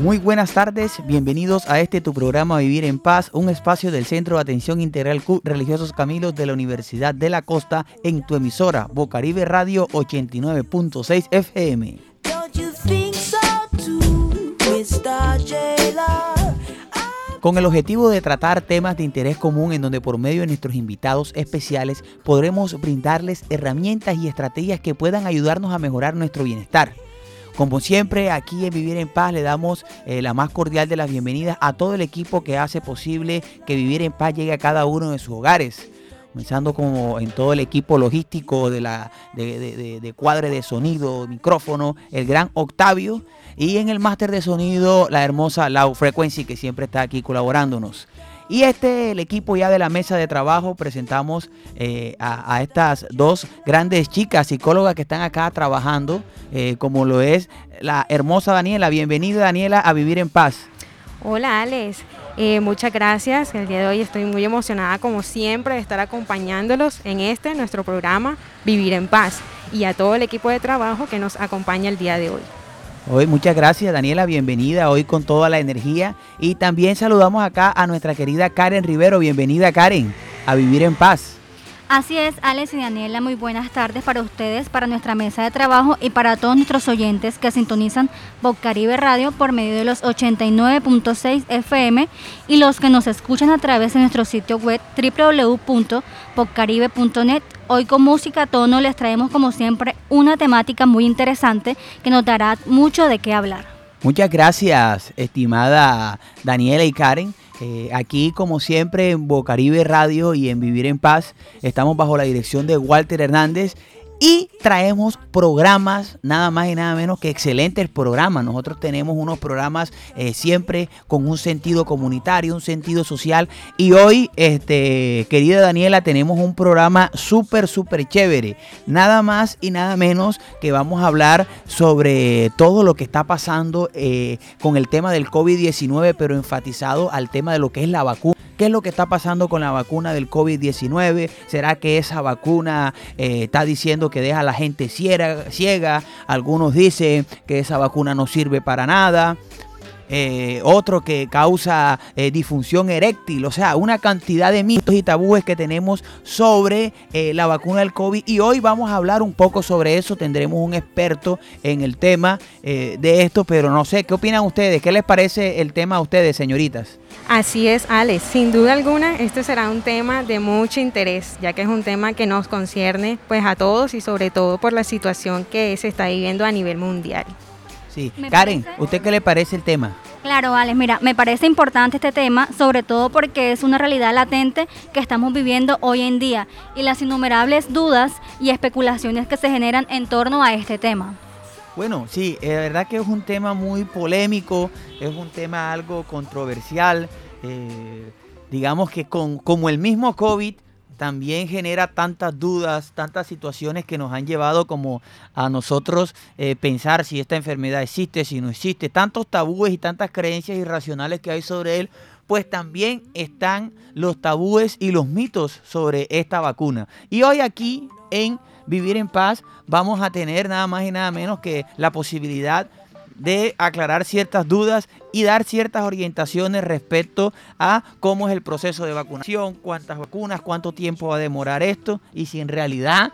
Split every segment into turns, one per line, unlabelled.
muy buenas tardes, bienvenidos a este tu programa Vivir en Paz, un espacio del Centro de Atención Integral Q Religiosos Camilos de la Universidad de la Costa en tu emisora Bocaribe Radio 89.6 FM. Con el objetivo de tratar temas de interés común en donde por medio de nuestros invitados especiales podremos brindarles herramientas y estrategias que puedan ayudarnos a mejorar nuestro bienestar. Como siempre, aquí en Vivir en Paz le damos eh, la más cordial de las bienvenidas a todo el equipo que hace posible que Vivir en Paz llegue a cada uno de sus hogares. Comenzando como en todo el equipo logístico de, la, de, de- de- cuadre de sonido, micrófono, el gran Octavio. Y en el máster de sonido, la hermosa Lau Frequency, que siempre está aquí colaborándonos. Y este, el equipo ya de la mesa de trabajo, presentamos eh, a, estas dos grandes chicas psicólogas que están acá trabajando, eh, como lo es la hermosa Daniela. Bienvenida Daniela a Vivir en Paz.
Hola Alex, Eh, muchas gracias. El día de hoy estoy muy emocionada como siempre de estar acompañándolos en este nuestro programa Vivir en Paz y a todo el equipo de trabajo que nos acompaña el día de hoy.
Hoy, muchas gracias Daniela, bienvenida hoy con toda la energía. Y también saludamos acá a nuestra querida Karen Rivero. Bienvenida Karen a Vivir en Paz.
Así es, Alex y Daniela, muy buenas tardes para ustedes, para nuestra mesa de trabajo y para todos nuestros oyentes que sintonizan Bocaribe Radio por medio de los 89.6 FM y los que nos escuchan a través de nuestro sitio web www.bocaribe.net. Hoy con música tono les traemos como siempre una temática muy interesante que nos dará mucho de qué hablar.
Muchas gracias, estimada Daniela y Karen. Aquí, como siempre, en Bocaribe Radio y en Vivir en Paz, estamos bajo la dirección de Walter Hernández y traemos programas, nada más y nada menos que excelentes programas. Nosotros tenemos unos programas eh, siempre con un sentido comunitario, un sentido social. Y hoy, este, querida Daniela, tenemos un programa súper, súper chévere. Nada más y nada menos que vamos a hablar sobre todo lo que está pasando eh, con el tema del COVID-19, pero enfatizado al tema de lo que es la vacuna. ¿Qué es lo que está pasando con la vacuna del COVID-19? ¿Será que esa vacuna eh, está diciendo que deja a la gente ciega, ciega? Algunos dicen que esa vacuna no sirve para nada. Eh, otro que causa eh, disfunción eréctil, o sea, una cantidad de mitos y tabúes que tenemos sobre eh, la vacuna del COVID. Y hoy vamos a hablar un poco sobre eso. Tendremos un experto en el tema eh, de esto, pero no sé, ¿qué opinan ustedes? ¿Qué les parece el tema a ustedes, señoritas?
Así es, Alex. Sin duda alguna, este será un tema de mucho interés, ya que es un tema que nos concierne pues a todos y sobre todo por la situación que se está viviendo a nivel mundial.
Sí,
Me
Karen,
parece-
¿usted qué le parece el tema?
Claro, Alex, mira, me parece importante este tema, sobre todo porque es una realidad latente que estamos viviendo hoy en día y las innumerables dudas y especulaciones que se generan en torno a este tema.
Bueno, sí, es verdad que es un tema muy polémico, es un tema algo controversial. eh, digamos que con, como el mismo COVID también genera tantas dudas, tantas situaciones que nos han llevado como a nosotros eh, pensar si esta enfermedad existe, si no existe, tantos tabúes y tantas creencias irracionales que hay sobre él, pues también están los tabúes y los mitos sobre esta vacuna. Y hoy aquí en Vivir en Paz vamos a tener nada más y nada menos que la posibilidad de aclarar ciertas dudas y dar ciertas orientaciones respecto a cómo es el proceso de vacunación, cuántas vacunas, cuánto tiempo va a demorar esto y si en realidad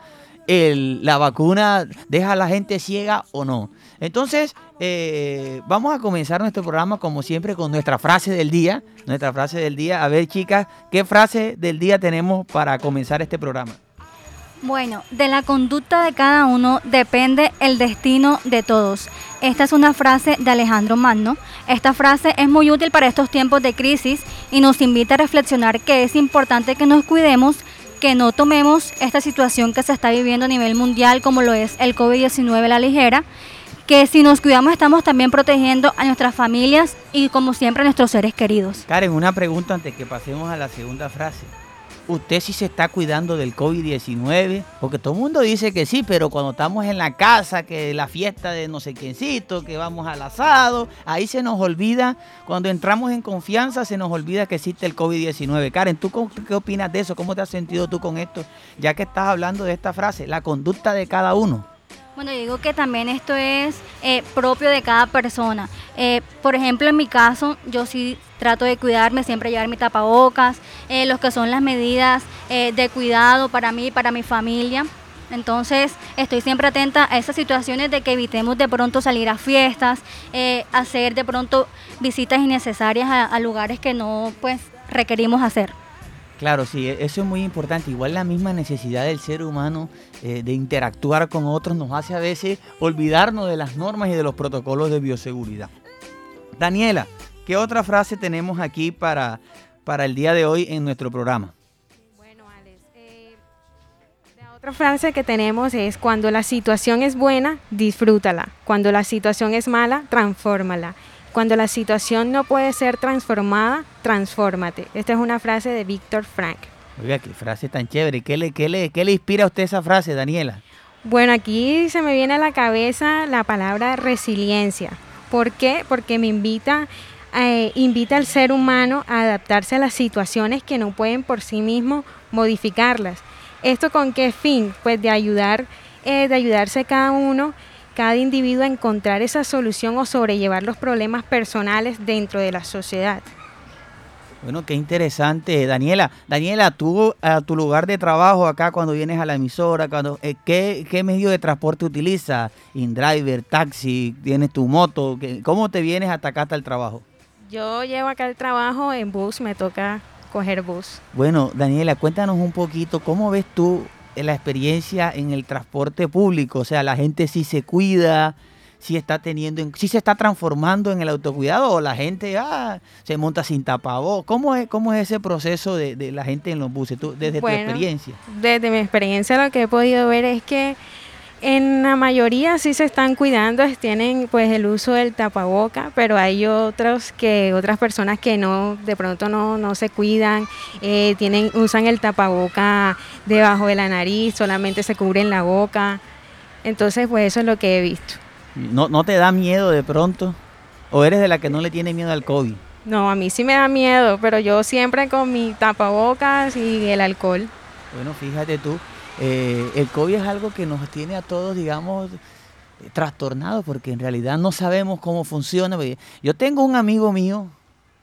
la vacuna deja a la gente ciega o no. Entonces, eh, vamos a comenzar nuestro programa como siempre con nuestra frase del día. Nuestra frase del día. A ver, chicas, ¿qué frase del día tenemos para comenzar este programa?
Bueno, de la conducta de cada uno depende el destino de todos. Esta es una frase de Alejandro Magno. Esta frase es muy útil para estos tiempos de crisis y nos invita a reflexionar que es importante que nos cuidemos, que no tomemos esta situación que se está viviendo a nivel mundial como lo es el COVID-19 a la ligera, que si nos cuidamos estamos también protegiendo a nuestras familias y como siempre a nuestros seres queridos.
Karen, una pregunta antes que pasemos a la segunda frase. Usted sí se está cuidando del COVID-19, porque todo el mundo dice que sí, pero cuando estamos en la casa, que la fiesta de no sé quiéncito, que vamos al asado, ahí se nos olvida, cuando entramos en confianza, se nos olvida que existe el COVID-19. Karen, ¿tú qué opinas de eso? ¿Cómo te has sentido tú con esto? Ya que estás hablando de esta frase, la conducta de cada uno.
Bueno, yo digo que también esto es eh, propio de cada persona. Eh, por ejemplo, en mi caso, yo sí trato de cuidarme, siempre llevar mi tapabocas, eh, los que son las medidas de cuidado para mí y para mi familia. Entonces, estoy siempre atenta a esas situaciones de que evitemos de pronto salir a fiestas, hacer de pronto visitas innecesarias a, a lugares que no pues requerimos hacer.
Claro, sí, e-, eso es muy importante. Igual la misma necesidad del ser humano eh, de interactuar con otros nos hace a veces olvidarnos de las normas y de los protocolos de bioseguridad. Daniela, ¿qué otra frase tenemos aquí para, para el día de hoy en nuestro programa?
Bueno, Alex, eh, la otra frase que tenemos es cuando la situación es buena, disfrútala. Cuando la situación es mala, transfórmala. Cuando la situación no puede ser transformada, transfórmate. Esta es una frase de Víctor Frank.
Oiga, qué frase tan chévere. ¿Qué le, qué le, qué le inspira a usted esa frase, Daniela?
Bueno, aquí se me viene a la cabeza la palabra resiliencia. ¿Por qué? Porque me invita, eh, invita al ser humano a adaptarse a las situaciones que no pueden por sí mismo modificarlas. ¿Esto con qué fin? Pues de ayudar, eh, de ayudarse cada uno cada individuo a encontrar esa solución o sobrellevar los problemas personales dentro de la sociedad.
Bueno, qué interesante. Daniela, Daniela, tú a tu lugar de trabajo acá cuando vienes a la emisora, cuando, eh, ¿qué, ¿qué, medio de transporte utilizas? ¿Indriver, taxi, tienes tu moto? ¿Cómo te vienes hasta acá hasta el trabajo?
Yo llevo acá el trabajo en bus, me toca coger bus.
Bueno, Daniela, cuéntanos un poquito, ¿cómo ves tú la experiencia en el transporte público, o sea, la gente sí se cuida, sí está teniendo, sí se está transformando en el autocuidado o la gente ah, se monta sin tapabocas. ¿Cómo es, cómo es ese proceso de, la gente en los buses, tú, desde tu experiencia?
Desde mi experiencia lo que he podido ver es que en la mayoría sí se están cuidando, tienen pues el uso del tapaboca, pero hay otros que otras personas que no de pronto no, no se cuidan, eh, tienen usan el tapaboca debajo de la nariz, solamente se cubren la boca. Entonces, pues eso es lo que he visto.
¿No, no te da miedo de pronto? ¿O eres de la que no le tiene miedo al COVID?
No, a mí sí me da miedo, pero yo siempre con mi tapabocas y el alcohol.
Bueno, fíjate tú, eh, el COVID es algo que nos tiene a todos, digamos, trastornados porque en realidad no sabemos cómo funciona. Yo tengo un amigo mío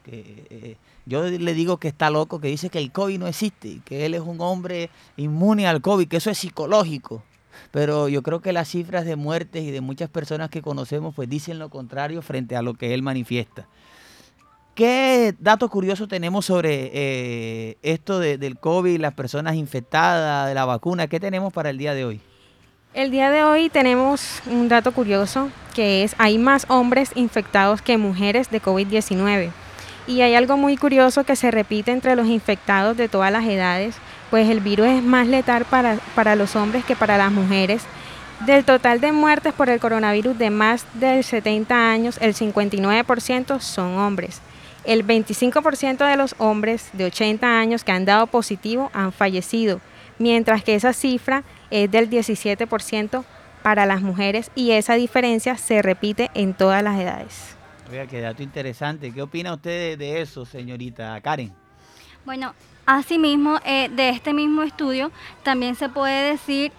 que eh, yo le digo que está loco, que dice que el COVID no existe, que él es un hombre inmune al COVID, que eso es psicológico. Pero yo creo que las cifras de muertes y de muchas personas que conocemos pues dicen lo contrario frente a lo que él manifiesta. ¿Qué datos curiosos tenemos sobre eh, esto del COVID, las personas infectadas, de la vacuna? ¿Qué tenemos para el día de hoy?
El día de hoy tenemos un dato curioso que es hay más hombres infectados que mujeres de COVID-19. Y hay algo muy curioso que se repite entre los infectados de todas las edades, pues el virus es más letal para, para los hombres que para las mujeres. Del total de muertes por el coronavirus de más de 70 años, el 59% son hombres. El 25% de los hombres de 80 años que han dado positivo han fallecido, mientras que esa cifra es del 17% para las mujeres y esa diferencia se repite en todas las edades.
Oiga, qué dato interesante. ¿Qué opina usted de eso, señorita Karen?
Bueno, asimismo, eh, de este mismo estudio también se puede decir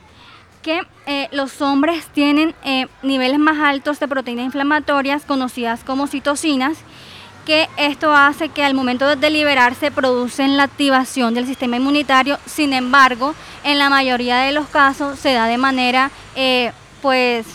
que eh, los hombres tienen eh, niveles más altos de proteínas inflamatorias conocidas como citocinas que esto hace que al momento de liberarse producen la activación del sistema inmunitario, sin embargo, en la mayoría de los casos se da de manera eh, pues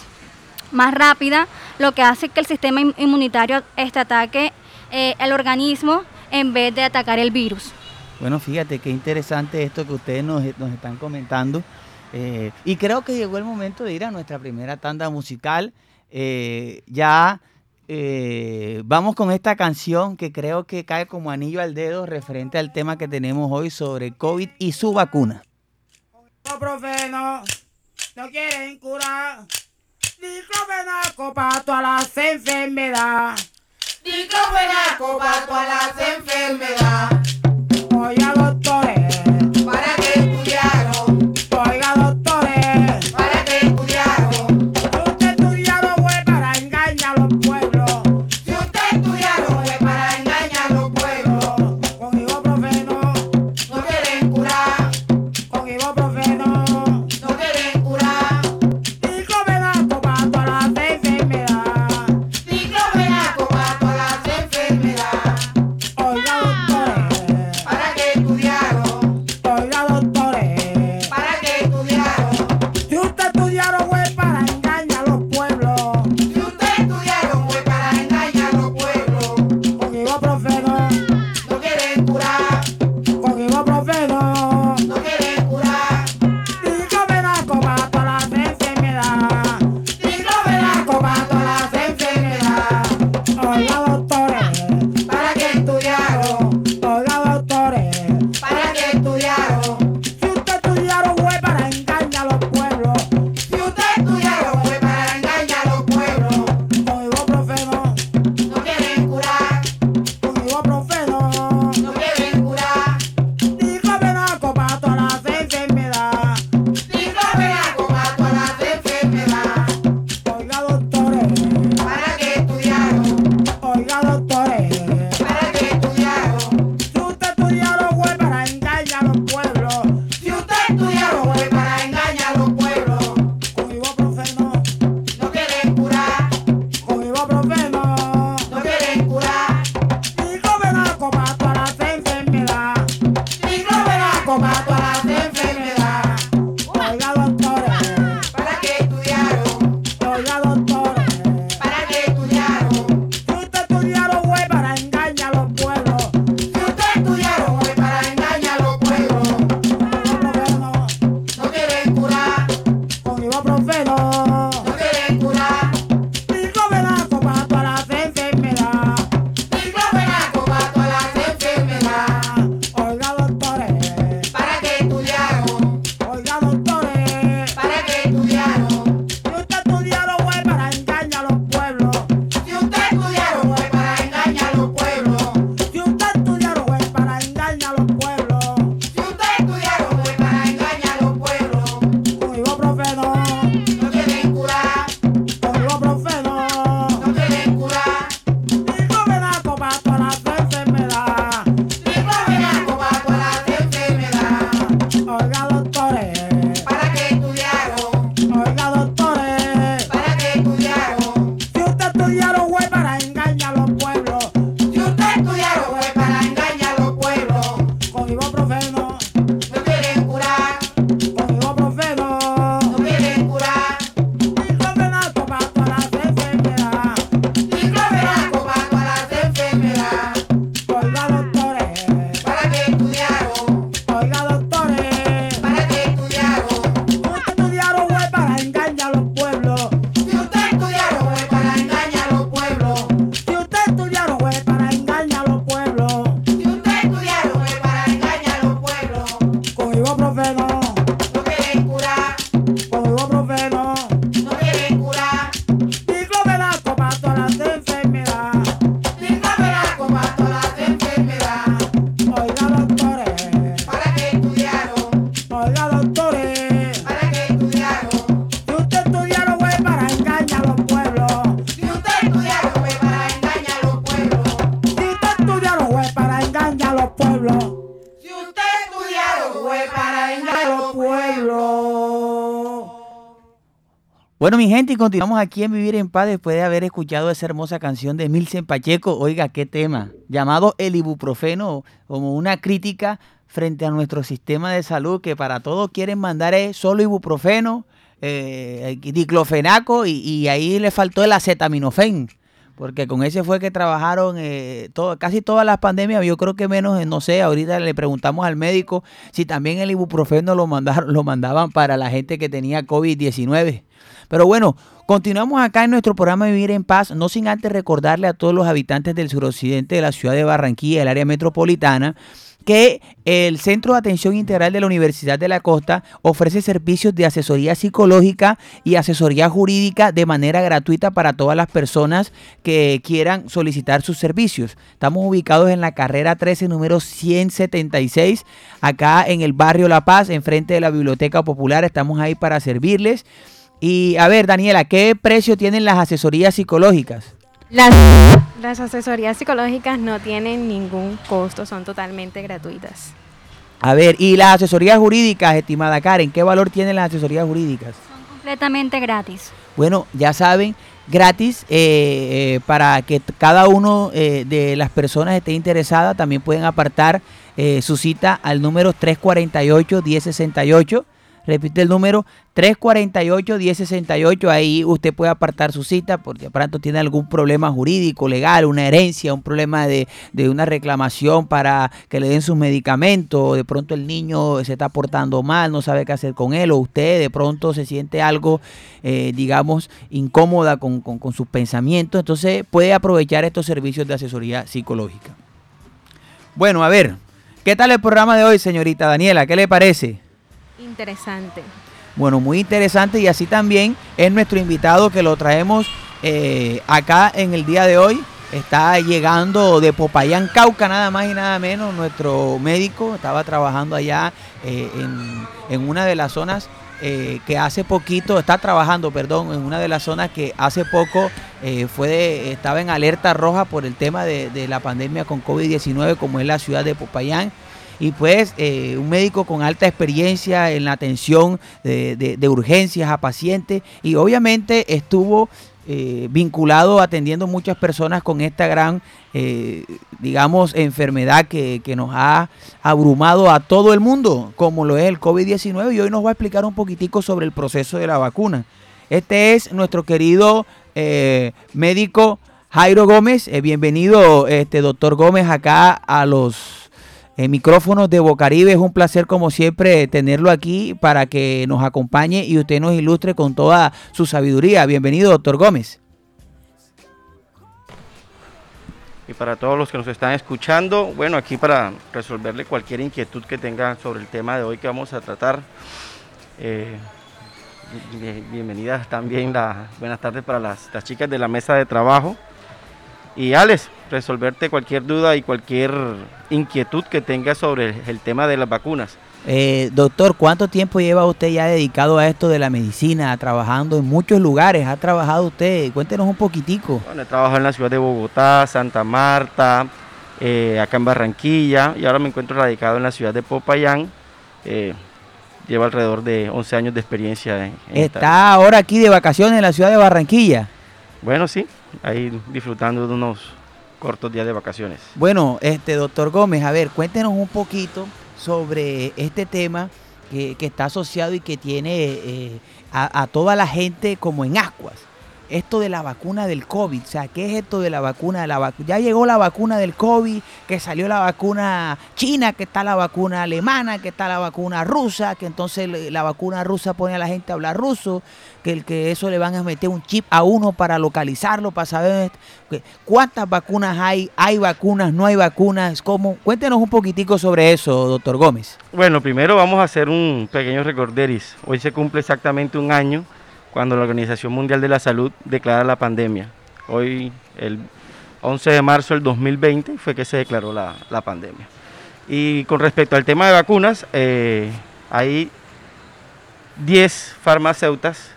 más rápida, lo que hace que el sistema inmunitario este ataque eh, el organismo en vez de atacar el virus.
Bueno, fíjate qué interesante esto que ustedes nos, están comentando. Eh, y creo que llegó el momento de ir a nuestra primera tanda musical. ya eh, vamos con esta canción que creo que cae como anillo al dedo referente al tema que tenemos hoy sobre COVID y su vacuna.
Diclofenaco no quieren curar. Diclofenaco para todas las enfermedades. Diclofenaco para todas las enfermedades.
Mi gente, y continuamos aquí en Vivir en Paz después de haber escuchado esa hermosa canción de Milsen Pacheco. Oiga, qué tema, llamado el ibuprofeno, como una crítica frente a nuestro sistema de salud, que para todos quieren mandar es solo ibuprofeno, eh, diclofenaco, y, ahí le faltó el acetaminofén. Porque con ese fue que trabajaron eh, casi todas las pandemias. Yo creo que menos, eh, no sé, ahorita le preguntamos al médico si también el ibuprofeno lo, mandaron, lo mandaban para la gente que tenía COVID-19. Pero bueno, continuamos acá en nuestro programa Vivir en Paz, no sin antes recordarle a todos los habitantes del suroccidente de la ciudad de Barranquilla, el área metropolitana, que el Centro de Atención Integral de la Universidad de la Costa ofrece servicios de asesoría psicológica y asesoría jurídica de manera gratuita para todas las personas que quieran solicitar sus servicios. Estamos ubicados en la carrera 13, número 176, acá en el barrio La Paz, enfrente de la Biblioteca Popular. Estamos ahí para servirles. Y a ver, Daniela, ¿qué precio tienen las asesorías psicológicas?
Las, las asesorías psicológicas no tienen ningún costo, son totalmente gratuitas.
A ver, y las asesorías jurídicas, estimada Karen, ¿qué valor tienen las asesorías jurídicas?
Son completamente gratis.
Bueno, ya saben, gratis eh, eh, para que cada uno eh, de las personas esté interesada, también pueden apartar eh, su cita al número 348-1068. Repite el número 348-1068. Ahí usted puede apartar su cita porque de pronto tiene algún problema jurídico, legal, una herencia, un problema de, de una reclamación para que le den sus medicamentos. De pronto el niño se está portando mal, no sabe qué hacer con él. O usted de pronto se siente algo, eh, digamos, incómoda con, con- con sus pensamientos. Entonces puede aprovechar estos servicios de asesoría psicológica. Bueno, a ver, ¿qué tal el programa de hoy, señorita Daniela? ¿Qué le parece?
Interesante.
Bueno, muy interesante y así también es nuestro invitado que lo traemos eh, acá en el día de hoy. Está llegando de Popayán, Cauca, nada más y nada menos. Nuestro médico estaba trabajando allá eh, en, una de las zonas eh, que hace poquito, está trabajando, perdón, en una de las zonas que hace poco fue estaba en alerta roja por el tema de la pandemia con COVID-19, como es la ciudad de Popayán. Y pues eh, un médico con alta experiencia en la atención de, de- urgencias a pacientes y obviamente estuvo eh, vinculado atendiendo muchas personas con esta gran, eh, digamos, enfermedad que, que nos ha abrumado a todo el mundo, como lo es el COVID-19, y hoy nos va a explicar un poquitico sobre el proceso de la vacuna. Este es nuestro querido médico Jairo Gómez. Bienvenido, este doctor Gómez, acá a los eh, micrófonos de Bocaribe. Es un placer, como siempre, tenerlo aquí para que nos acompañe y usted nos ilustre con toda su sabiduría. Bienvenido, doctor Gómez.
Y para todos los que nos están escuchando, bueno, aquí para resolverle cualquier inquietud que tengan sobre el tema de hoy que vamos a tratar. Eh, bien- bienvenidas también, la, buenas tardes para las, las chicas de la mesa de trabajo. Y Alex, resolverte cualquier duda y cualquier inquietud que tengas sobre el, el tema de las vacunas.
Eh, doctor, ¿cuánto tiempo lleva usted ya dedicado a esto de la medicina, trabajando en muchos lugares? ¿Ha trabajado usted? Cuéntenos un poquitico.
Bueno, he trabajado en la ciudad de Bogotá, Santa Marta, eh, acá en Barranquilla y ahora me encuentro radicado en la ciudad de Popayán. Eh, llevo alrededor de 11 años de experiencia. En, en esta-
Está ahora aquí de vacaciones en la ciudad de Barranquilla.
Bueno, sí, ahí disfrutando de unos cortos días de vacaciones.
Bueno, este doctor Gómez, a ver, cuéntenos un poquito sobre este tema que, que está asociado y que tiene eh, a, a toda la gente como en ascuas. Esto de la vacuna del COVID, o sea, ¿qué es esto de la vacuna la vacuna? Ya llegó la vacuna del COVID, que salió la vacuna china, que está la vacuna alemana, que está la vacuna rusa, que entonces la vacuna rusa pone a la gente a hablar ruso, que el que eso le van a meter un chip a uno para localizarlo, para saber cuántas vacunas hay, hay vacunas, no hay vacunas, cómo. Cuéntenos un poquitico sobre eso, doctor Gómez.
Bueno, primero vamos a hacer un pequeño recorderis. Hoy se cumple exactamente un año cuando la Organización Mundial de la Salud declara la pandemia. Hoy, el 11 de marzo del 2020, fue que se declaró la, pandemia. Y con respecto al tema de vacunas, eh, hay 10 farmacéuticas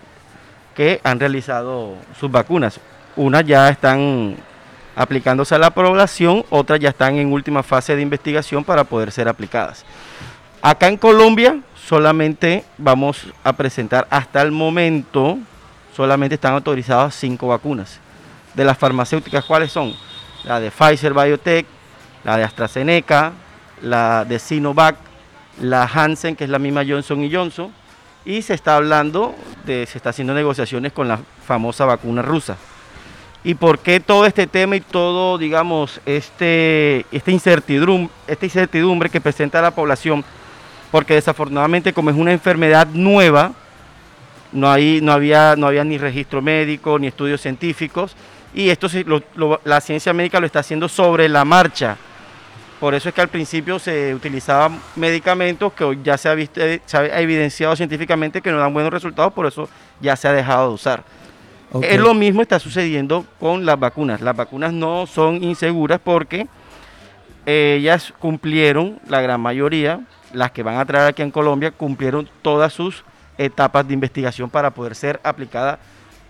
que han realizado sus vacunas. Unas ya están aplicándose a la población, otras ya están en última fase de investigación para poder ser aplicadas. Acá en Colombia solamente vamos a presentar hasta el momento, solamente están autorizadas cinco vacunas. De las farmacéuticas, ¿cuáles son? La de Pfizer Biotech, la de AstraZeneca, la de Sinovac, la Hansen, que es la misma Johnson Johnson, y se está hablando de, se está haciendo negociaciones con la famosa vacuna rusa. ¿Y por qué todo este tema y todo, digamos, este, incertidumbre, esta incertidumbre que presenta la población? Porque desafortunadamente como es una enfermedad nueva, no, hay, no, había, no había ni registro médico, ni estudios científicos, y esto lo- lo- la ciencia médica lo está haciendo sobre la marcha. Por eso es que al principio se utilizaban medicamentos que ya se ha, visto, se ha evidenciado científicamente que no dan buenos resultados, por eso ya se ha dejado de usar. Es lo mismo está sucediendo con las vacunas. Las vacunas no son inseguras porque ellas cumplieron, la gran mayoría, las que van a traer aquí en Colombia, cumplieron todas sus etapas de investigación para poder ser aplicadas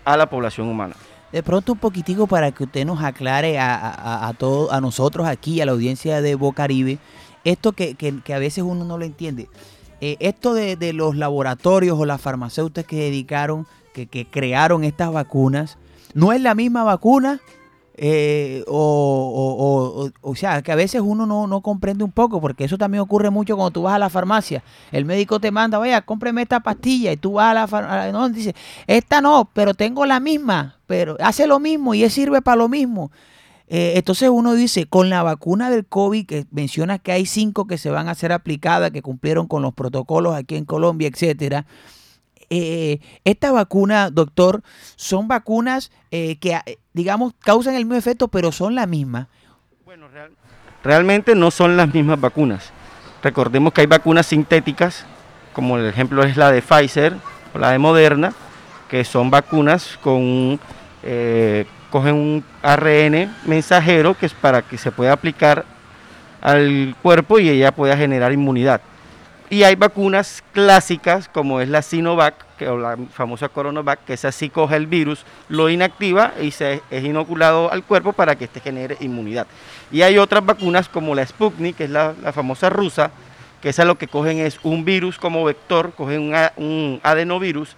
a la población humana.
De pronto un poquitico para que usted nos aclare a, a, a a nosotros aquí, a la audiencia de Bocaribe, esto que, que- que a veces uno no lo entiende. Eh, esto de, de los laboratorios o las farmacéuticas que dedicaron, que, que crearon estas vacunas, no es la misma vacuna. Eh, o, o, o- o- sea, que a veces uno no, no comprende un poco, porque eso también ocurre mucho cuando tú vas a la farmacia. El médico te manda, vaya, cómpreme esta pastilla, y tú vas a la farmacia, no, dice, esta no, pero tengo la misma, pero hace lo mismo y sirve para lo mismo. Eh, entonces uno dice, con la vacuna del COVID, que menciona que hay cinco que se van a ser aplicadas, que cumplieron con los protocolos aquí en Colombia, etcétera. Eh, esta vacuna, doctor, son vacunas eh, que, eh, digamos, causan el mismo efecto, pero son la misma.
Bueno, real- realmente no son las mismas vacunas. Recordemos que hay vacunas sintéticas, como el ejemplo es la de Pfizer o la de Moderna, que son vacunas con cogen un ARN mensajero que es para que se pueda aplicar al cuerpo y ella pueda generar inmunidad. Y hay vacunas clásicas como es la Sinovac, que, o la famosa Coronavac, que esa sí coge el virus, lo inactiva y se es inoculado al cuerpo para que este genere inmunidad. Y hay otras vacunas como la Sputnik, que es la, la famosa rusa, que esa lo que cogen es un virus como vector, cogen un, un adenovirus,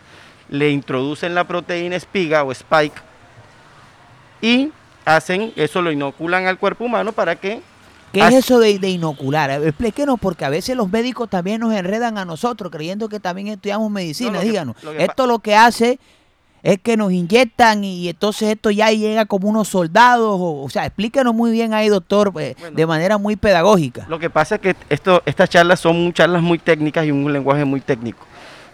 le introducen la proteína espiga o spike y hacen, eso lo inoculan al cuerpo humano para que
¿Qué es eso de, de inocular? Ver, Explíquenos, porque a veces los médicos también nos enredan a nosotros creyendo que también estudiamos medicina.
No, que-
Díganos,
lo que
esto lo que hace es que nos inyectan y entonces esto ya llega como unos soldados. O, o sea, explíquenos muy bien ahí, doctor, eh,
Bueno.
de manera muy pedagógica.
Lo que pasa es que esto, estas charlas son charlas muy técnicas y un lenguaje muy técnico.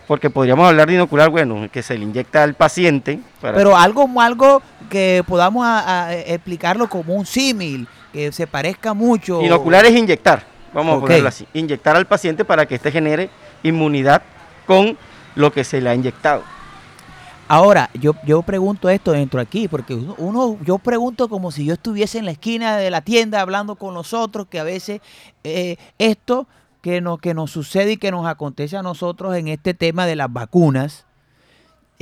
Porque podríamos hablar de inocular, bueno, que se le inyecta al paciente. para
Pero algo, algo que podamos a- a explicarlo como un símil, que se parezca mucho.
Inocular es inyectar, vamos a ponerlo así. Inyectar al paciente para que éste genere inmunidad con lo que se le ha inyectado.
Ahora, yo, yo pregunto esto dentro aquí, porque uno, uno- yo pregunto como si yo estuviese en la esquina de la tienda hablando con nosotros, que a veces eh, esto que nos, que nos sucede y que nos acontece a nosotros en este tema de las vacunas,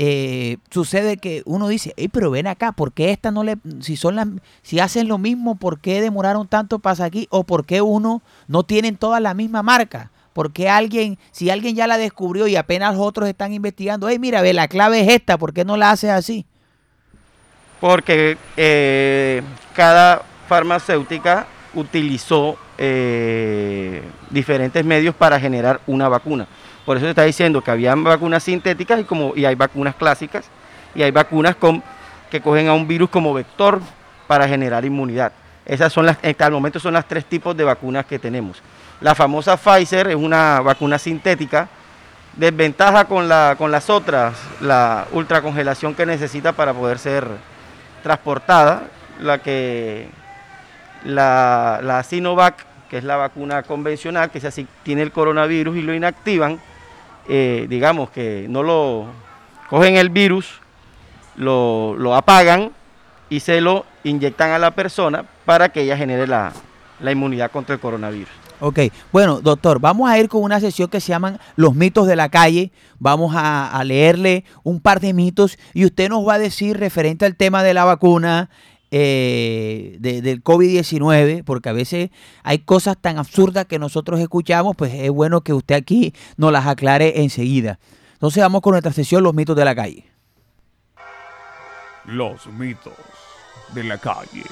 eh, sucede que uno dice, "Ey, pero ven acá, ¿por qué esta no le, si son las, si hacen lo mismo, ¿por qué demoraron tanto para aquí? ¿O por qué uno no tienen todas la misma marca? ¿Por qué alguien, si alguien ya la descubrió y apenas otros están investigando, hey, mira, ve, la clave es esta, ¿por qué no la haces así?
Porque eh, cada farmacéutica utilizó eh, diferentes medios para generar una vacuna. Por eso se está diciendo que habían vacunas sintéticas y, como, y hay vacunas clásicas y hay vacunas con, que cogen a un virus como vector para generar inmunidad. Esas son las, hasta el momento son las tres tipos de vacunas que tenemos. La famosa Pfizer es una vacuna sintética. Desventaja con, la, con las otras, la ultracongelación que necesita para poder ser transportada, la que la, la Sinovac, que es la vacuna convencional, que es así, tiene el coronavirus y lo inactivan, eh, digamos que no lo cogen el virus, lo, lo apagan y se lo inyectan a la persona para que ella genere la, la inmunidad contra el coronavirus.
Ok, bueno, doctor, vamos a ir con una sesión que se llaman Los mitos de la calle. Vamos a, a leerle un par de mitos y usted nos va a decir referente al tema de la vacuna eh, de- del COVID-19, porque a veces hay cosas tan absurdas que nosotros escuchamos, pues es bueno que usted aquí nos las aclare enseguida. Entonces vamos con nuestra sesión Los mitos de la calle.
Los mitos de la calle.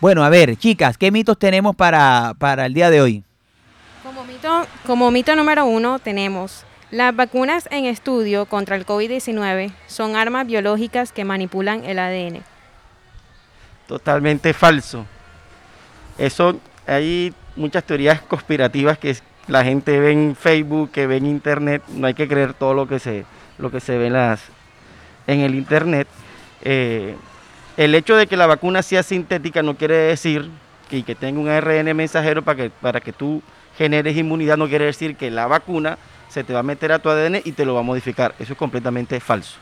Bueno, a ver, chicas, ¿qué mitos tenemos para, para el día de hoy?
Como mito, como mito número uno tenemos, las vacunas en estudio contra el COVID-19 son armas biológicas que manipulan el ADN.
Totalmente falso. Eso, hay muchas teorías conspirativas que la gente ve en Facebook, que ve en internet. No hay que creer todo lo que se, lo que se ve en, el internet. Eh, el hecho de que la vacuna sea sintética no quiere decir que, que tenga un ARN mensajero para que, para que tú generes inmunidad, no quiere decir que la vacuna se te va a meter a tu ADN y te lo va a modificar. Eso es completamente falso.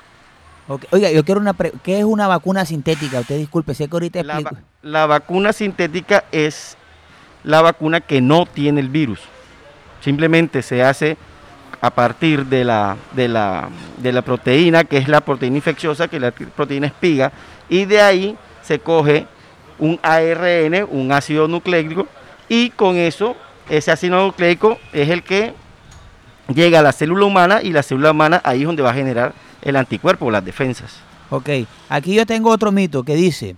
Oiga, yo quiero una... pre- ¿Qué es una vacuna sintética? Usted disculpe, sé que ahorita
La, va- la vacuna sintética es la vacuna que no tiene el virus. Simplemente se hace a partir de la, de la, de la proteína, que es la proteína infecciosa, que es la proteína espiga, y de ahí se coge un ARN, un ácido nucleico, y con eso, ese ácido nucleico es el que llega a la célula humana, y la célula humana ahí es donde va a generar el anticuerpo, las defensas.
Ok, aquí yo tengo otro mito que dice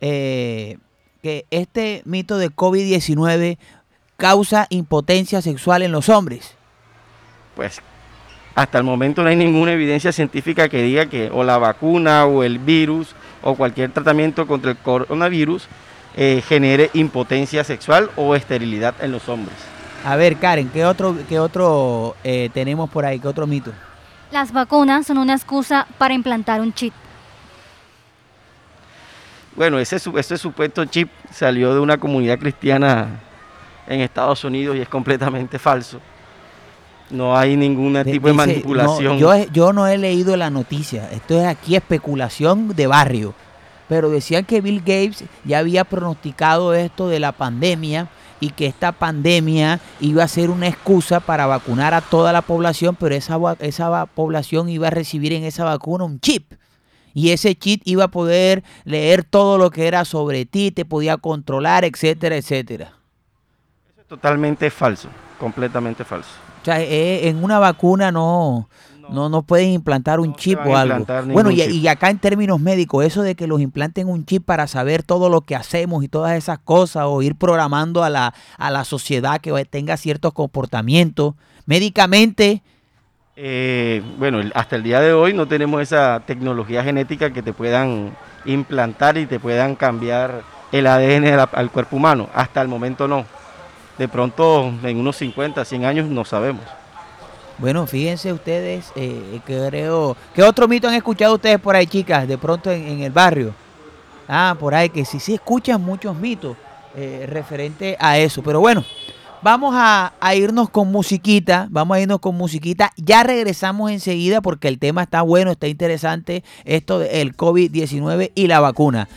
eh, que este mito de COVID-19 causa impotencia sexual en los hombres.
pues hasta el momento no hay ninguna evidencia científica que diga que o la vacuna o el virus o cualquier tratamiento contra el coronavirus eh, genere impotencia sexual o esterilidad en los hombres.
A ver, Karen, ¿qué otro, qué otro eh, tenemos por ahí? ¿Qué otro mito?
Las vacunas son una excusa para implantar un chip.
Bueno, ese, su- ese supuesto chip salió de una comunidad cristiana en Estados Unidos y es completamente falso. No hay ningún tipo de manipulación.
no, yo, he- yo no he leído la noticia. Esto es aquí especulación de barrio. Pero decían que Bill Gates ya había pronosticado esto de la pandemia,
y que esta pandemia iba a ser una excusa para vacunar a toda la población, pero esa, esa población iba a recibir en esa vacuna un chip. Y ese chip iba a poder leer todo lo que era sobre ti, te podía controlar, etcétera, etcétera.
Eso es totalmente falso, completamente falso.
O sea, eh, en una vacuna no, no, no pueden implantar un
No
chip o algo. Bueno, y,
chip.
y acá en términos médicos, eso de que los implanten un chip para saber todo lo que hacemos y todas esas cosas, o ir programando a la, a la sociedad que tenga ciertos comportamientos, médicamente,
Eh, bueno, hasta el día de hoy no tenemos esa tecnología genética que te puedan implantar y te puedan cambiar el ADN la- al cuerpo humano. Hasta el momento no. De pronto, en unos 50, 100 años, no sabemos.
Bueno, fíjense ustedes, eh, que creo, ¿qué otro mito han escuchado ustedes por ahí, chicas, de pronto en, el barrio? Ah, por ahí, que sí, sí escuchan muchos mitos eh, referente a eso, pero bueno. Vamos a, a irnos con musiquita, vamos a irnos con musiquita. Ya regresamos enseguida porque el tema está bueno, está interesante, esto del COVID-19 y la vacuna.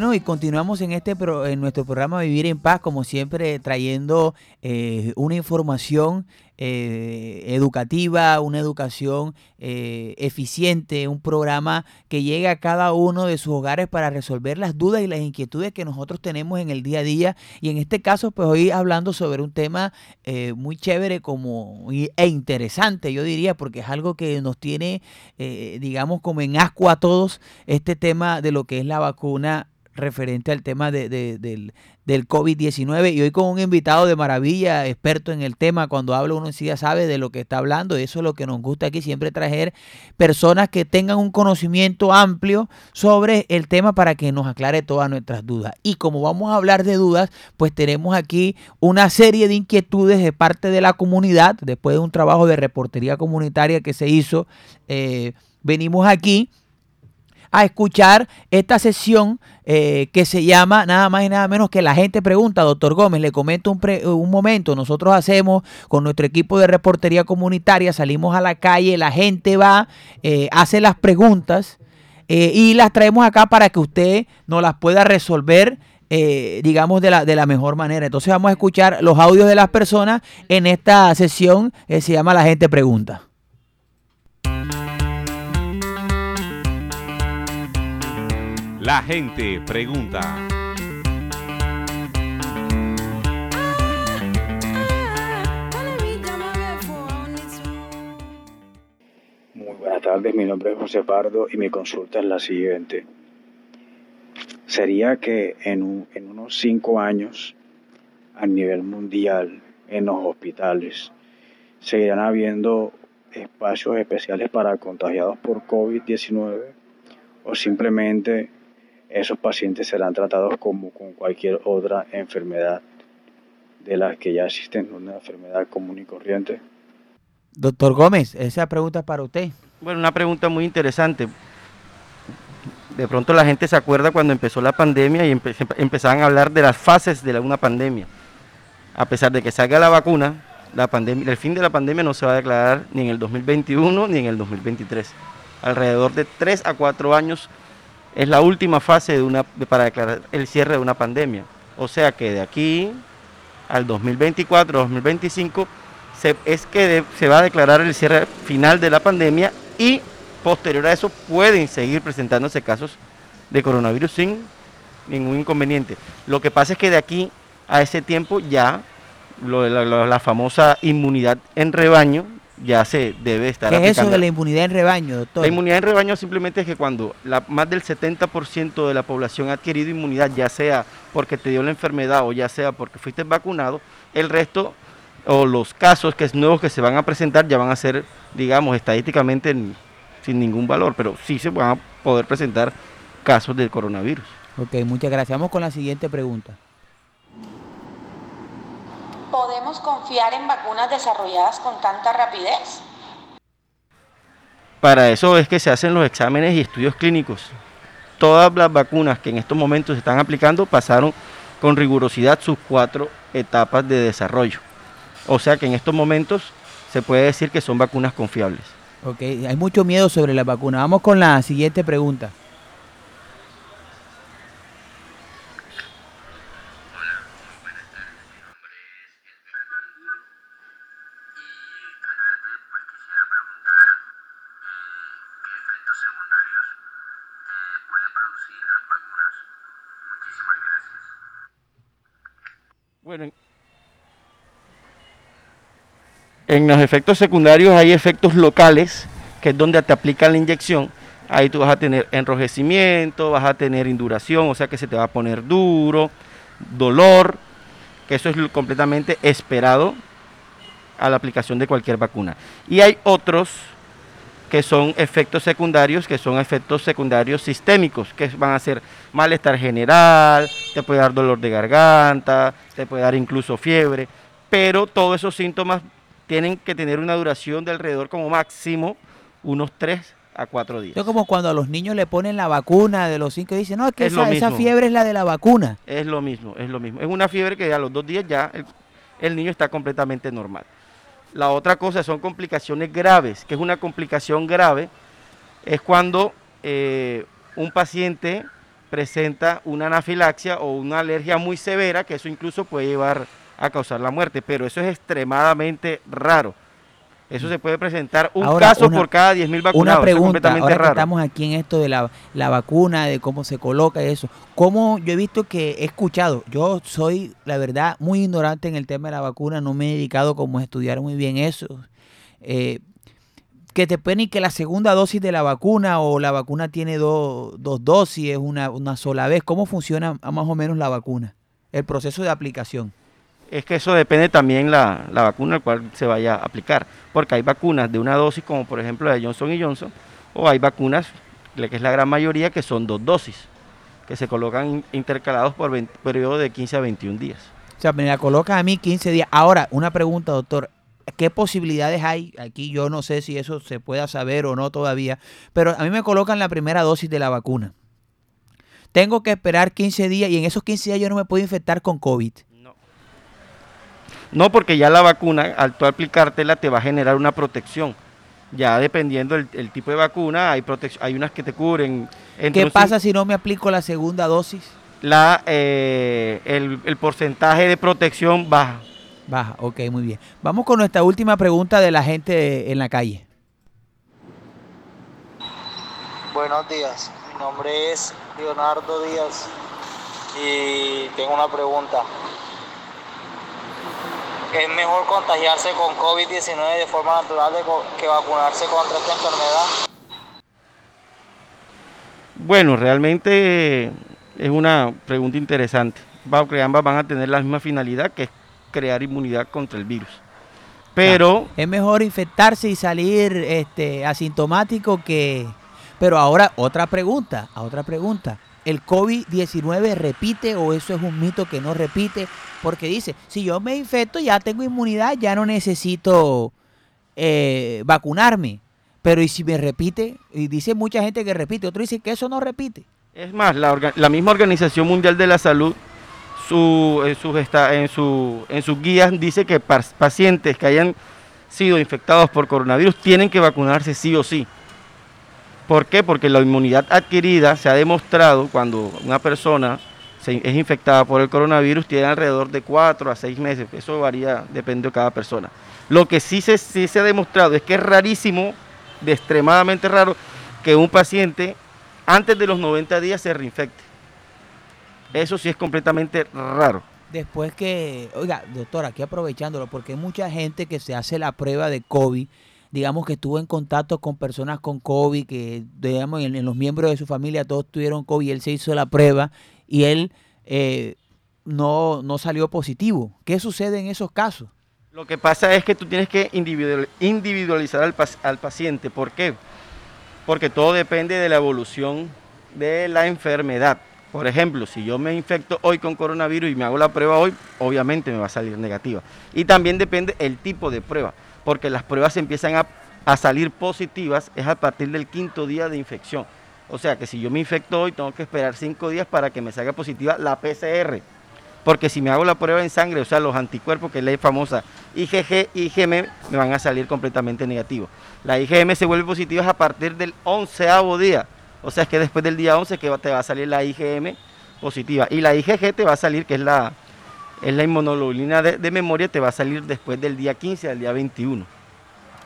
Bueno, y continuamos en este pro- en nuestro programa Vivir en Paz, como siempre, trayendo eh, una información eh, educativa, una educación eh, eficiente, un programa que llegue a cada uno de sus hogares para resolver las dudas y las inquietudes que nosotros tenemos en el día a día. Y en este caso, pues hoy hablando sobre un tema eh, muy chévere como, e interesante, yo diría, porque es algo que nos tiene, eh, digamos, como en asco a todos, este tema de lo que es la vacuna
referente al tema de, de- del, del COVID-19 y hoy con un invitado de maravilla, experto en el tema, cuando habla uno sí ya sabe de lo que está hablando, eso es lo que nos gusta aquí, siempre traer personas que tengan un conocimiento amplio sobre el tema para que nos aclare todas nuestras dudas. Y como vamos a hablar de dudas, pues tenemos aquí una serie de inquietudes de parte de la comunidad, después de un trabajo de reportería comunitaria que se hizo, eh, venimos aquí a escuchar esta sesión eh, que se llama nada más y nada menos que la gente pregunta, doctor Gómez, le comento un, pre- un momento, nosotros hacemos con nuestro equipo de reportería comunitaria, salimos a la calle, la gente va, eh, hace las preguntas eh, y las traemos acá para que usted nos las pueda resolver. eh, digamos de la, de la mejor manera. Entonces vamos a escuchar los audios de las personas en esta sesión que se llama La gente pregunta.
La gente pregunta.
Muy buenas tardes, mi nombre es José Pardo y mi consulta es la siguiente. Sería que en, un- en unos cinco años, a nivel mundial, en los hospitales, seguirán habiendo espacios especiales para contagiados por COVID-19 o simplemente esos pacientes serán tratados como con cualquier otra enfermedad de las que ya existen, una enfermedad común y corriente.
Doctor Gómez, esa pregunta es para usted.
Bueno, una pregunta muy interesante. De pronto la gente se acuerda cuando empezó la pandemia y empe- empe- empezaban a hablar de las fases de la- una pandemia. A pesar de que salga la vacuna, la pandemia, el fin de la pandemia no se va a declarar ni en el 2021 ni en el 2023. Alrededor de 3 a 4 años es la última fase de una, para declarar el cierre de una pandemia. O sea que de aquí al 2024, 2025, se, es que se va a declarar el cierre final de la pandemia y posterior a eso pueden seguir presentándose casos de coronavirus sin ningún inconveniente. Lo que pasa es que de aquí a ese tiempo ya lo la famosa inmunidad en rebaño ya se debe estar
¿Qué es eso de la inmunidad en rebaño, doctor?
La inmunidad en rebaño simplemente es que cuando la- más del 70% de la población ha adquirido inmunidad, ya sea porque te dio la enfermedad o ya sea porque fuiste vacunado, el resto o los casos que es nuevos que se van a presentar ya van a ser, digamos, estadísticamente en- sin ningún valor, pero sí se van a poder presentar casos del coronavirus.
Ok, muchas gracias. Vamos con la siguiente pregunta.
¿Podemos confiar en vacunas desarrolladas con tanta rapidez?
Para eso es que se hacen los exámenes y estudios clínicos. Todas las vacunas que en estos momentos se están aplicando pasaron con rigurosidad sus cuatro etapas de desarrollo. O sea que en estos momentos se puede decir que son vacunas confiables.
Ok, hay mucho miedo sobre la vacuna. Vamos con la siguiente pregunta.
Bueno, en- los efectos secundarios hay efectos locales, que es donde te aplican la inyección. Ahí tú vas a tener enrojecimiento, vas a tener induración, o sea que se te va a poner duro, dolor, que eso es completamente esperado a la aplicación de cualquier vacuna. Y hay otros que son efectos secundarios, que son efectos secundarios sistémicos, que van a ser malestar general, te puede dar dolor de garganta, te puede dar incluso fiebre, pero todos esos síntomas tienen que tener una duración de alrededor como máximo unos 3 a 4 días.
Es como cuando a los niños le ponen la vacuna de los cinco y dicen, no, es que
Es
esa, fiebre es la de la vacuna.
Es lo mismo, es lo mismo. Es una fiebre que a los dos días ya el, el niño está completamente normal. La otra cosa son complicaciones graves, que es una complicación grave, es cuando eh, un paciente presenta una anafilaxia o una alergia muy severa, que eso incluso puede llevar a causar la muerte, pero eso es extremadamente raro. Eso se puede presentar un
Ahora,
caso
una-
por cada 10.000 vacunados.
Una
eso es
pregunta,
completamente
ahora que estamos aquí en esto de la, la vacuna, de cómo se coloca y eso. ¿Cómo yo he visto que he escuchado? Yo soy, la verdad, muy ignorante en el tema de la vacuna, no me he dedicado como a estudiar muy bien eso. Eh, que te ponen que la segunda dosis de la vacuna o la vacuna tiene do- dos dosis, es una, una sola vez. ¿Cómo funciona más o menos la vacuna? El proceso de aplicación.
Es que eso depende también la, la vacuna al cual se vaya a aplicar, porque hay vacunas de una dosis, como por ejemplo la de Johnson y Johnson, o hay vacunas, que es la gran mayoría, que son dos dosis, que se colocan in- intercalados por vein- periodo de 15 a 21 días.
O sea, me la colocan a mí 15 días. Ahora, una pregunta, doctor. ¿Qué posibilidades hay? Aquí yo no sé si eso se pueda saber o no todavía, pero a mí me colocan la primera dosis de la vacuna. Tengo que esperar 15 días y en esos 15 días yo no me puedo infectar con COVID.
No, porque ya la vacuna, al tú aplicártela, te va a generar una protección. Ya dependiendo del el tipo de vacuna, hay hay unas que te cubren.
¿Qué pasa si no me aplico la segunda dosis?
La, eh, el, el porcentaje de protección baja.
Baja, ok, muy bien. Vamos con nuestra última pregunta de la gente en la calle.
Buenos días, mi nombre es Leonardo Díaz y tengo una pregunta. ¿Es mejor contagiarse con COVID-19 de forma natural que vacunarse contra esta enfermedad?
Bueno, realmente es una pregunta interesante. Va- que ambas van a tener la misma finalidad, que es crear inmunidad contra el virus. Pero
Es mejor infectarse y salir este, asintomático que... Pero ahora, otra pregunta, a otra pregunta. ¿El COVID-19 repite o eso es un mito que no repite? Porque dice, si yo me infecto ya tengo inmunidad, ya no necesito eh, vacunarme. Pero ¿y si me repite? Y dice mucha gente que repite, otro dice que eso no repite.
Es más, la, misma Organización Mundial de la Salud, su, en, sus en, su- en sus guías dice que pacientes que hayan sido infectados por coronavirus tienen que vacunarse sí o sí. ¿Por qué? Porque la inmunidad adquirida se ha demostrado cuando una persona es infectada por el coronavirus, tiene alrededor de 4 a 6 meses. Eso varía, depende de cada persona. Lo que sí se, sí se ha demostrado es que es rarísimo, de extremadamente raro, que un paciente antes de los 90 días se reinfecte. Eso sí es completamente raro.
Después que, oiga, doctor, aquí aprovechándolo, porque hay mucha gente que se hace la prueba de COVID, digamos que estuvo en contacto con personas con COVID, que digamos en, en los miembros de su familia todos tuvieron COVID, y él se hizo la prueba y él eh, no, no salió positivo. ¿Qué sucede en esos casos?
Lo que pasa es que tú tienes que individual- individualizar al paciente. ¿Por qué? Porque todo depende de la evolución de la enfermedad. Por ejemplo, si yo me infecto hoy con coronavirus y me hago la prueba hoy, obviamente me va a salir negativa. Y también depende el tipo de prueba, porque las pruebas empiezan a, a salir positivas es a partir del quinto día de infección. O sea que si yo me infecto hoy, tengo que esperar cinco días para que me salga positiva la PCR. Porque si me hago la prueba en sangre, o sea, los anticuerpos, que es la famosa IgG, IgM, me van a salir completamente negativos. La IgM se vuelve positiva a partir del onceavo día. O sea, es que después del día 11 que te va a salir la IgM positiva. Y la IgG te va a salir, que es la, es la inmunoglobulina de, de memoria, te va a salir después del día 15 al día 21.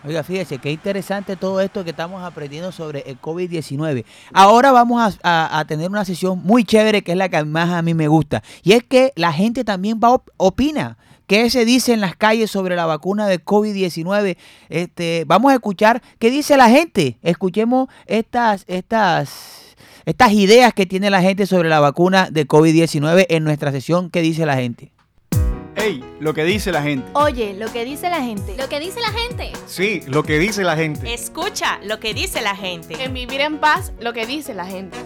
Oiga, fíjese, qué interesante todo esto que estamos aprendiendo sobre el COVID-19. Ahora vamos a, tener una sesión muy chévere, que es la que más a mí me gusta. Y es que la gente también va op- opina. ¿Qué se dice en las calles sobre la vacuna de COVID-19? Este, vamos a escuchar qué dice la gente. Escuchemos estas, estas, estas ideas que tiene la gente sobre la vacuna de COVID-19 en nuestra sesión. ¿Qué dice la gente?
Ey, lo que dice la gente.
Oye, lo que dice la gente. Lo que dice la gente.
Sí, lo que dice la gente.
Escucha lo que dice la gente.
En vivir en paz, lo que dice la gente.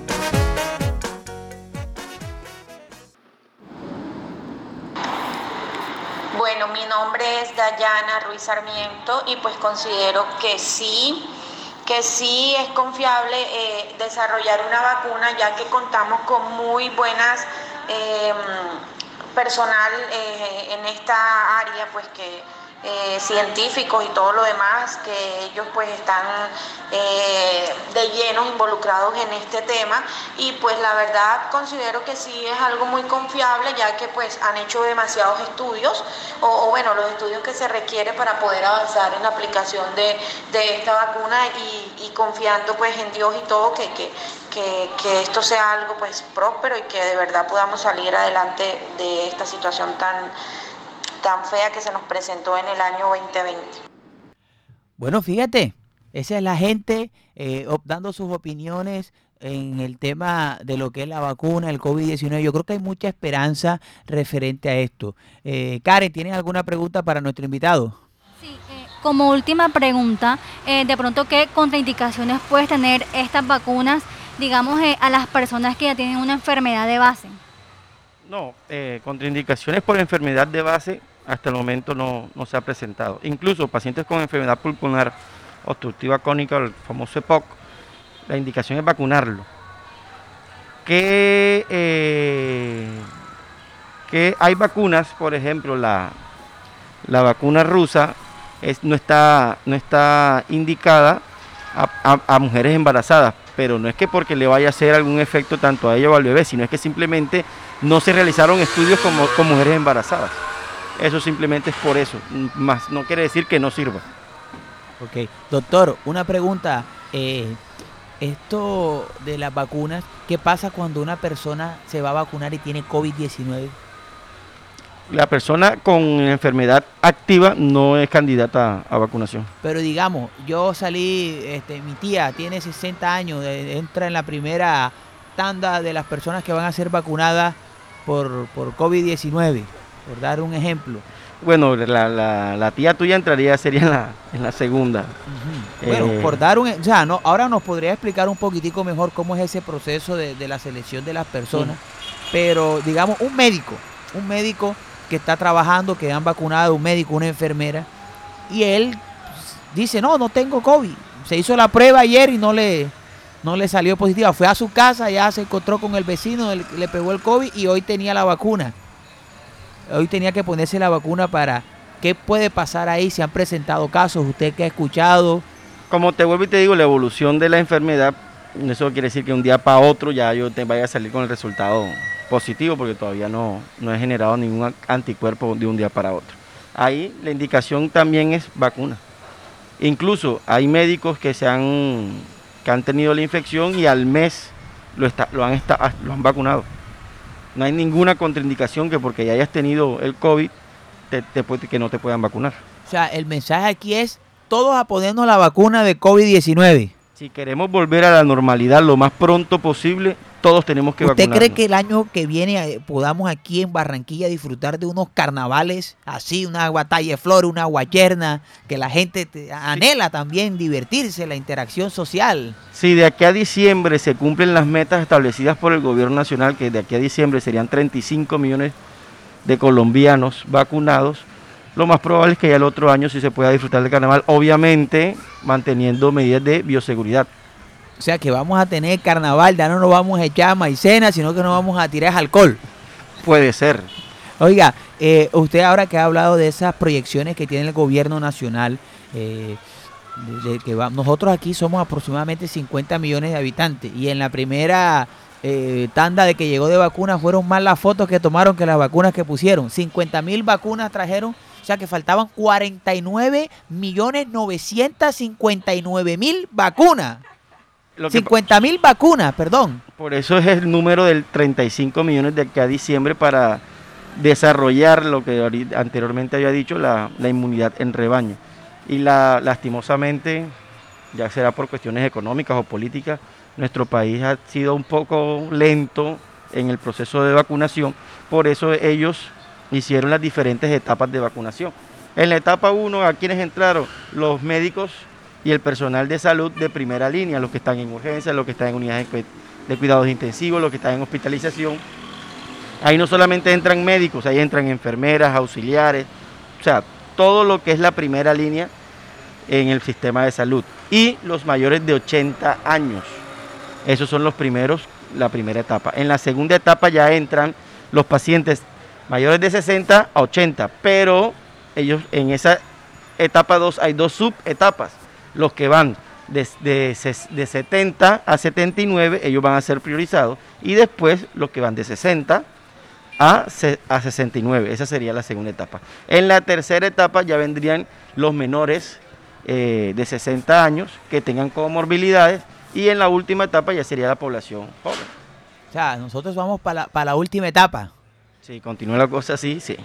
Bueno, mi nombre es Dayana Ruiz Sarmiento y pues considero que sí, que sí es confiable eh, desarrollar una vacuna ya que contamos con muy buenas eh, personal eh, en esta área, pues que eh, científicos y todo lo demás, que ellos pues están eh, de lleno involucrados en este tema. Y pues la verdad considero que sí es algo muy confiable ya que pues han hecho demasiados estudios o, bueno los estudios que se requiere para poder avanzar en la aplicación de, de esta vacuna y, y, confiando pues en Dios y todo que, que, que, que esto sea algo pues próspero y que de verdad podamos salir adelante de esta situación tan tan fea que se nos presentó en el año 2020.
Bueno, fíjate, Esa es la gente eh, dando sus opiniones en el tema de lo que es la vacuna, el COVID-19. Yo creo que hay mucha esperanza referente a esto. Eh, Karen, ¿tienes alguna pregunta para nuestro invitado?
Como última pregunta, eh, de pronto, ¿qué contraindicaciones pueden tener estas vacunas, digamos, eh, a las personas que ya tienen una enfermedad de base?
No, eh, contraindicaciones por enfermedad de base hasta el momento no, no se ha presentado. Incluso pacientes con enfermedad pulmonar obstructiva crónica, el famoso EPOC, la indicación es vacunarlo. Que, eh, que hay vacunas, por ejemplo, la, la vacuna rusa no, está, no está indicada a, a- a mujeres embarazadas, pero no es que porque le vaya a hacer algún efecto tanto a ella o al bebé, sino es que simplemente no se realizaron estudios como, con mujeres embarazadas. Eso simplemente es por eso, más no quiere decir que no sirva.
Ok, doctor, una pregunta. eh, esto de las vacunas, ¿qué pasa cuando una persona se va a vacunar y tiene COVID-19?
La persona con enfermedad activa no es candidata a, a vacunación.
Pero digamos, yo salí, este, mi tía tiene 60 años, eh, entra en la primera tanda de las personas que van a ser vacunadas por, por COVID-19, por dar un ejemplo.
Bueno, la, la- la tía tuya entraría, sería en la, en la segunda.
Bueno,
Eh,
por dar un... e- O sea, no, ahora nos podría explicar un poquitico mejor cómo es ese proceso de, de la selección de las personas. Pero, digamos, un médico, un médico que está trabajando, que han vacunado, un médico, una enfermera, y él dice, no, no tengo COVID. Se hizo la prueba ayer y no le, no le salió positiva. Fue a su casa, ya se encontró con el vecino, le pegó el COVID y hoy tenía la vacuna. Hoy tenía que ponerse la vacuna para... ¿Qué puede pasar ahí? ¿Se han presentado casos? ¿Usted que ha escuchado?
Como te vuelvo y te digo, la evolución de la enfermedad, eso quiere decir que un día para otro ya yo te vaya a salir con el resultado positivo, porque todavía no, no he generado ningún anticuerpo de un día para otro. Ahí la indicación también es vacuna. Incluso hay médicos que se han, que han tenido la infección y al mes lo, está, lo, han, esta- lo han vacunado. No hay ninguna contraindicación que porque ya hayas tenido el COVID, te- que no te puedan vacunar.
O sea, el mensaje aquí es todos a ponernos la vacuna de COVID-19.
Si queremos volver a la normalidad lo más pronto posible, todos tenemos que
¿Usted
vacunarnos.
cree que el año que viene eh, podamos aquí en Barranquilla disfrutar de unos carnavales así, una batalla de flores, una guacherna, que la gente te- anhela también divertirse, la interacción social?
Si de aquí a diciembre se cumplen las metas establecidas por el gobierno nacional, que de aquí a diciembre serían 35 millones de colombianos vacunados, lo más probable es que ya el otro año sí se pueda disfrutar del carnaval, obviamente manteniendo medidas de bioseguridad.
O sea que vamos a tener carnaval, ya no nos vamos a echar maicena, sino que nos vamos a tirar alcohol.
Puede ser.
Oiga, eh, usted ahora que ha hablado de esas proyecciones que tiene el gobierno nacional, eh, de- de que va- nosotros aquí somos aproximadamente 50 millones de habitantes y en la primera eh, tanda de que llegó de vacunas fueron más las fotos que tomaron que las vacunas que pusieron. 50 mil vacunas trajeron, o sea que faltaban 49 millones 959 mil vacunas.
Lo que
50 mil vacunas, perdón.
Por eso es el número del 35 millones de aquí a diciembre para desarrollar lo que anteriormente había dicho, la, la inmunidad en rebaño. Y la, lastimosamente, ya será por cuestiones económicas o políticas, nuestro país ha sido un poco lento en el proceso de vacunación, por eso ellos hicieron las diferentes etapas de vacunación. En la etapa 1, ¿a quienes entraron? Los médicos y el personal de salud de primera línea, los que están en urgencias, los que están en unidades de, cui- de cuidados intensivos, los que están en hospitalización. Ahí no solamente entran médicos, ahí entran enfermeras, auxiliares, o sea, todo lo que es la primera línea en el sistema de salud. Y los mayores de 80 años. Esos son los primeros, la primera etapa. En la segunda etapa ya entran los pacientes mayores de 60 a 80, pero ellos en esa etapa 2 hay dos subetapas. Los que van de, de ses- de 70 a 79, ellos van a ser priorizados. Y después los que van de 60 a, a 69. Esa sería la segunda etapa. En la tercera etapa ya vendrían los menores eh, de 60 años que tengan comorbilidades. Y en la última etapa ya sería la población joven.
O sea, nosotros vamos para la, para la última etapa.
Si continúa la cosa así, sí.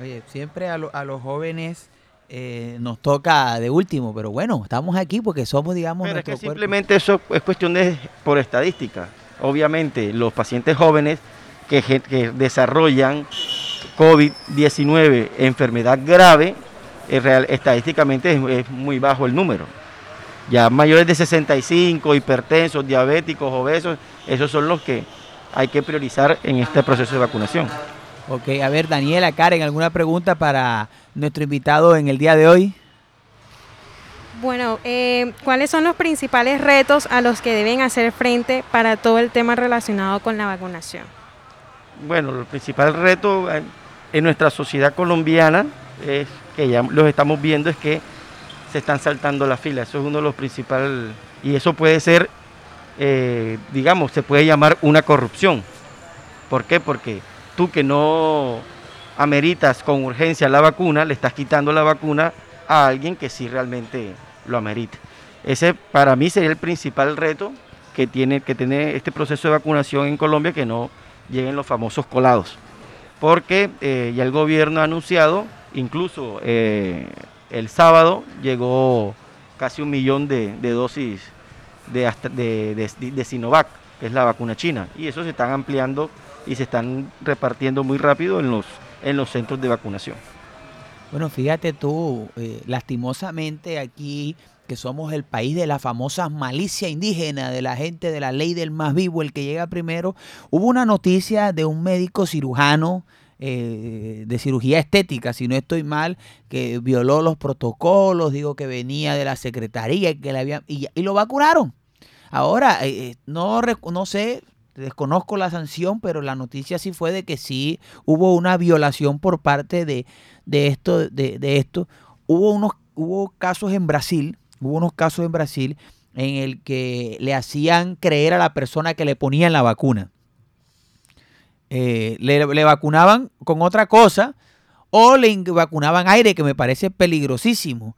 Oye, siempre a, lo- a los jóvenes eh, nos toca de último, pero bueno, estamos aquí porque somos, digamos,
Pero es que
nuestro cuerpo.
simplemente eso es cuestión de por estadística. Obviamente, los pacientes jóvenes que, que desarrollan COVID-19, enfermedad grave, es real- estadísticamente es, es muy bajo el número. Ya mayores de 65, hipertensos, diabéticos, obesos, esos son los que hay que priorizar en este proceso de vacunación.
Ok, a ver, Daniela, Karen, ¿alguna pregunta para nuestro invitado en el día de hoy?
Bueno, eh, ¿cuáles son los principales retos a los que deben hacer frente para todo el tema relacionado con la vacunación?
Bueno, el principal reto en nuestra sociedad colombiana es que ya los estamos viendo es que se están saltando la fila. Eso es uno de los principales y eso puede ser, eh, digamos, se puede llamar una corrupción. ¿Por qué? Porque tú que no ameritas con urgencia la vacuna, le estás quitando la vacuna a alguien que sí realmente lo amerita. Ese para mí sería el principal reto que tiene que tener este proceso de vacunación en Colombia, que no lleguen los famosos colados. Porque eh, ya el gobierno ha anunciado, incluso eh, el sábado llegó casi un millón de, dosis de- de Sinovac, que es la vacuna china, y eso se están ampliando y se están repartiendo muy rápido en los, en los centros de vacunación.
Bueno, fíjate tú, eh, lastimosamente aquí, que somos el país de la famosa malicia indígena, de la gente de la ley del más vivo, el que llega primero, hubo una noticia de un médico cirujano eh, de cirugía estética, si no estoy mal, que violó los protocolos, digo que venía de la secretaría y que le habían, y, lo vacunaron. Ahora, eh, no, no sé, desconozco la sanción, pero la noticia sí fue de que sí hubo una violación por parte de, de esto, de, de esto. Hubo unos, hubo casos en Brasil, hubo unos casos en Brasil en el que le hacían creer a la persona que le ponían la vacuna. Eh, le, vacunaban con otra cosa o le vacunaban aire, que me parece peligrosísimo.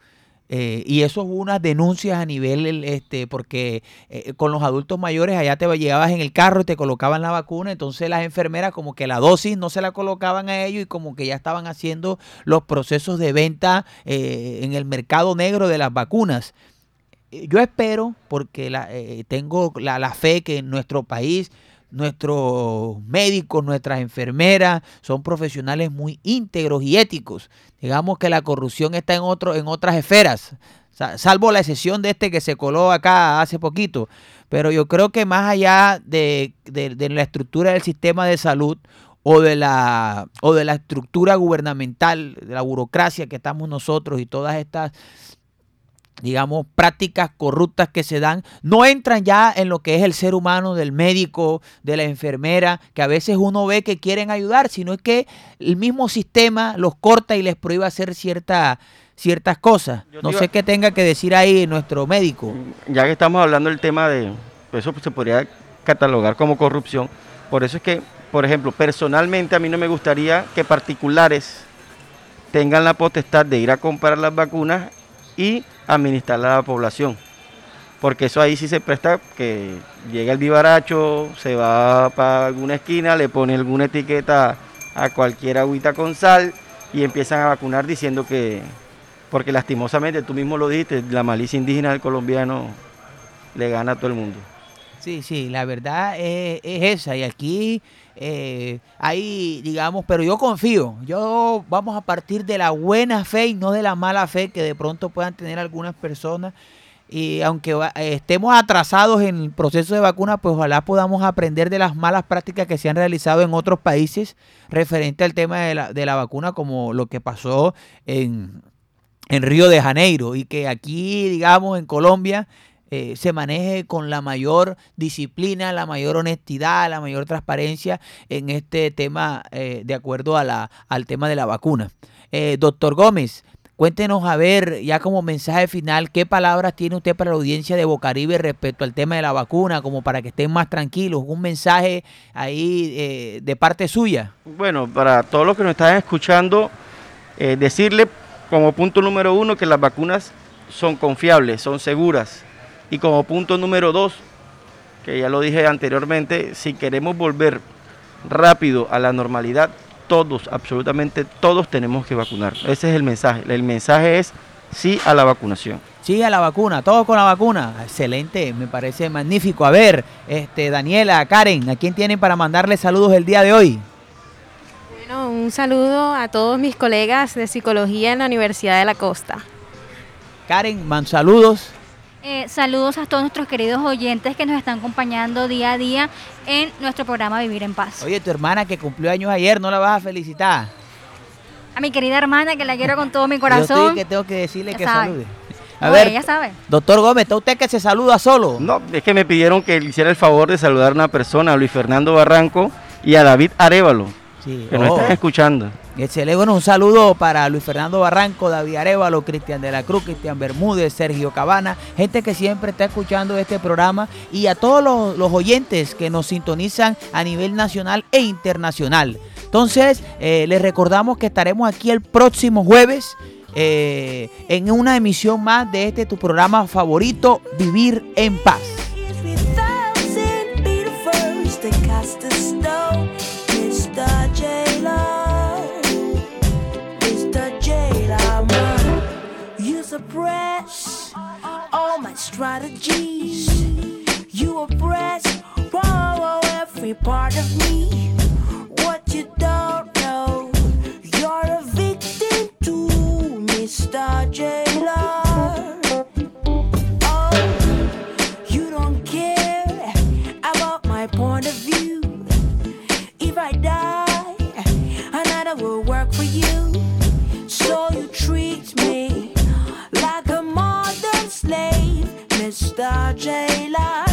Eh, y eso hubo unas denuncias a nivel, el, este, porque eh, con los adultos mayores allá te llegabas en el carro y te colocaban la vacuna, entonces las enfermeras como que la dosis no se la colocaban a ellos y como que ya estaban haciendo los procesos de venta eh, en el mercado negro de las vacunas. Yo espero, porque la, tengo la, la fe que en nuestro país nuestros médicos, nuestras enfermeras son profesionales muy íntegros y éticos. Digamos que la corrupción está en, otro, en otras esferas, sa- salvo la excepción de este que se coló acá hace poquito. Pero yo creo que más allá de, de- de la estructura del sistema de salud o de, la, o de la estructura gubernamental, de la burocracia que estamos nosotros y todas estas digamos, prácticas corruptas que se dan, no entran ya en lo que es el ser humano, del médico, de la enfermera, que a veces uno ve que quieren ayudar, sino es que el mismo sistema los corta y les prohíbe hacer cierta, ciertas cosas. No sé qué tenga que decir ahí nuestro médico.
ya que estamos hablando del tema de, eso se podría catalogar como corrupción, por eso es que, por ejemplo, personalmente a mí no me gustaría que particulares tengan la potestad de ir a comprar las vacunas y administrarlas a la población. Porque eso ahí sí se presta que llega el vivaracho, se va para alguna esquina, le pone alguna etiqueta a cualquier agüita con sal y empiezan a vacunar diciendo que, porque lastimosamente tú mismo lo dijiste, la malicia indígena del colombiano le gana a todo el mundo.
Sí, sí, la verdad es, es esa. Y aquí eh, hay, digamos, pero yo confío. Yo vamos a partir de la buena fe y no de la mala fe que de pronto puedan tener algunas personas. Y aunque eh, estemos atrasados en el proceso de vacuna, pues ojalá podamos aprender de las malas prácticas que se han realizado en otros países referente al tema de la, de la vacuna, como lo que pasó en, en Río de Janeiro y que aquí, digamos, en Colombia eh, se maneje con la mayor disciplina, la mayor honestidad, la mayor transparencia en este tema eh, de acuerdo a la, al tema de la vacuna. Eh, doctor Gómez, cuéntenos a ver, ya como mensaje final, qué palabras tiene usted para la audiencia de Bocaribe respecto al tema de la vacuna, como para que estén más tranquilos, un mensaje ahí eh, de parte suya.
Bueno, para todos los que nos están escuchando, decirle como punto número uno que las vacunas son confiables, son seguras. Y como punto número dos, que ya lo dije anteriormente, si queremos volver rápido a la normalidad, todos, absolutamente todos tenemos que vacunar. Ese es el mensaje. El mensaje es sí a la vacunación.
Sí, a la vacuna, todos con la vacuna. Excelente, me parece magnífico. A ver, este, Daniela, Karen, ¿a quién tienen para mandarle saludos el día de hoy?
Bueno, un saludo a todos mis colegas de psicología en la Universidad de la Costa.
Karen, man, saludos.
Eh, saludos a todos nuestros queridos oyentes que nos están acompañando día a día en nuestro programa Vivir en Paz.
Oye, tu hermana que cumplió años ayer, ¿no la vas a felicitar?
A mi querida hermana que la quiero con todo mi
Yo
corazón.
estoy que tengo que decirle
Ya
que
sabe.
salude. A
No,
ver,
ella sabe.
doctor Gómez, ¿está usted que se saluda solo?
No, es que me pidieron que le hiciera el favor de saludar a una persona, a Luis Fernando Barranco y a David Arevalo,
Sí.
que nos
Oh.
están escuchando.
Excelente, bueno, un saludo para Luis Fernando Barranco, David Arevalo, Cristian de la Cruz, Cristian Bermúdez, Sergio Cabana, gente que siempre está escuchando este programa y a todos los, los oyentes que nos sintonizan a nivel nacional e internacional. Entonces, eh, les recordamos que estaremos aquí el próximo jueves eh, en una emisión más de este tu programa favorito, Vivir en Paz.
Strategies. You oppress whoa, every part of me. What you don't know, you're a victim to Mr. Jailer. Mr. J.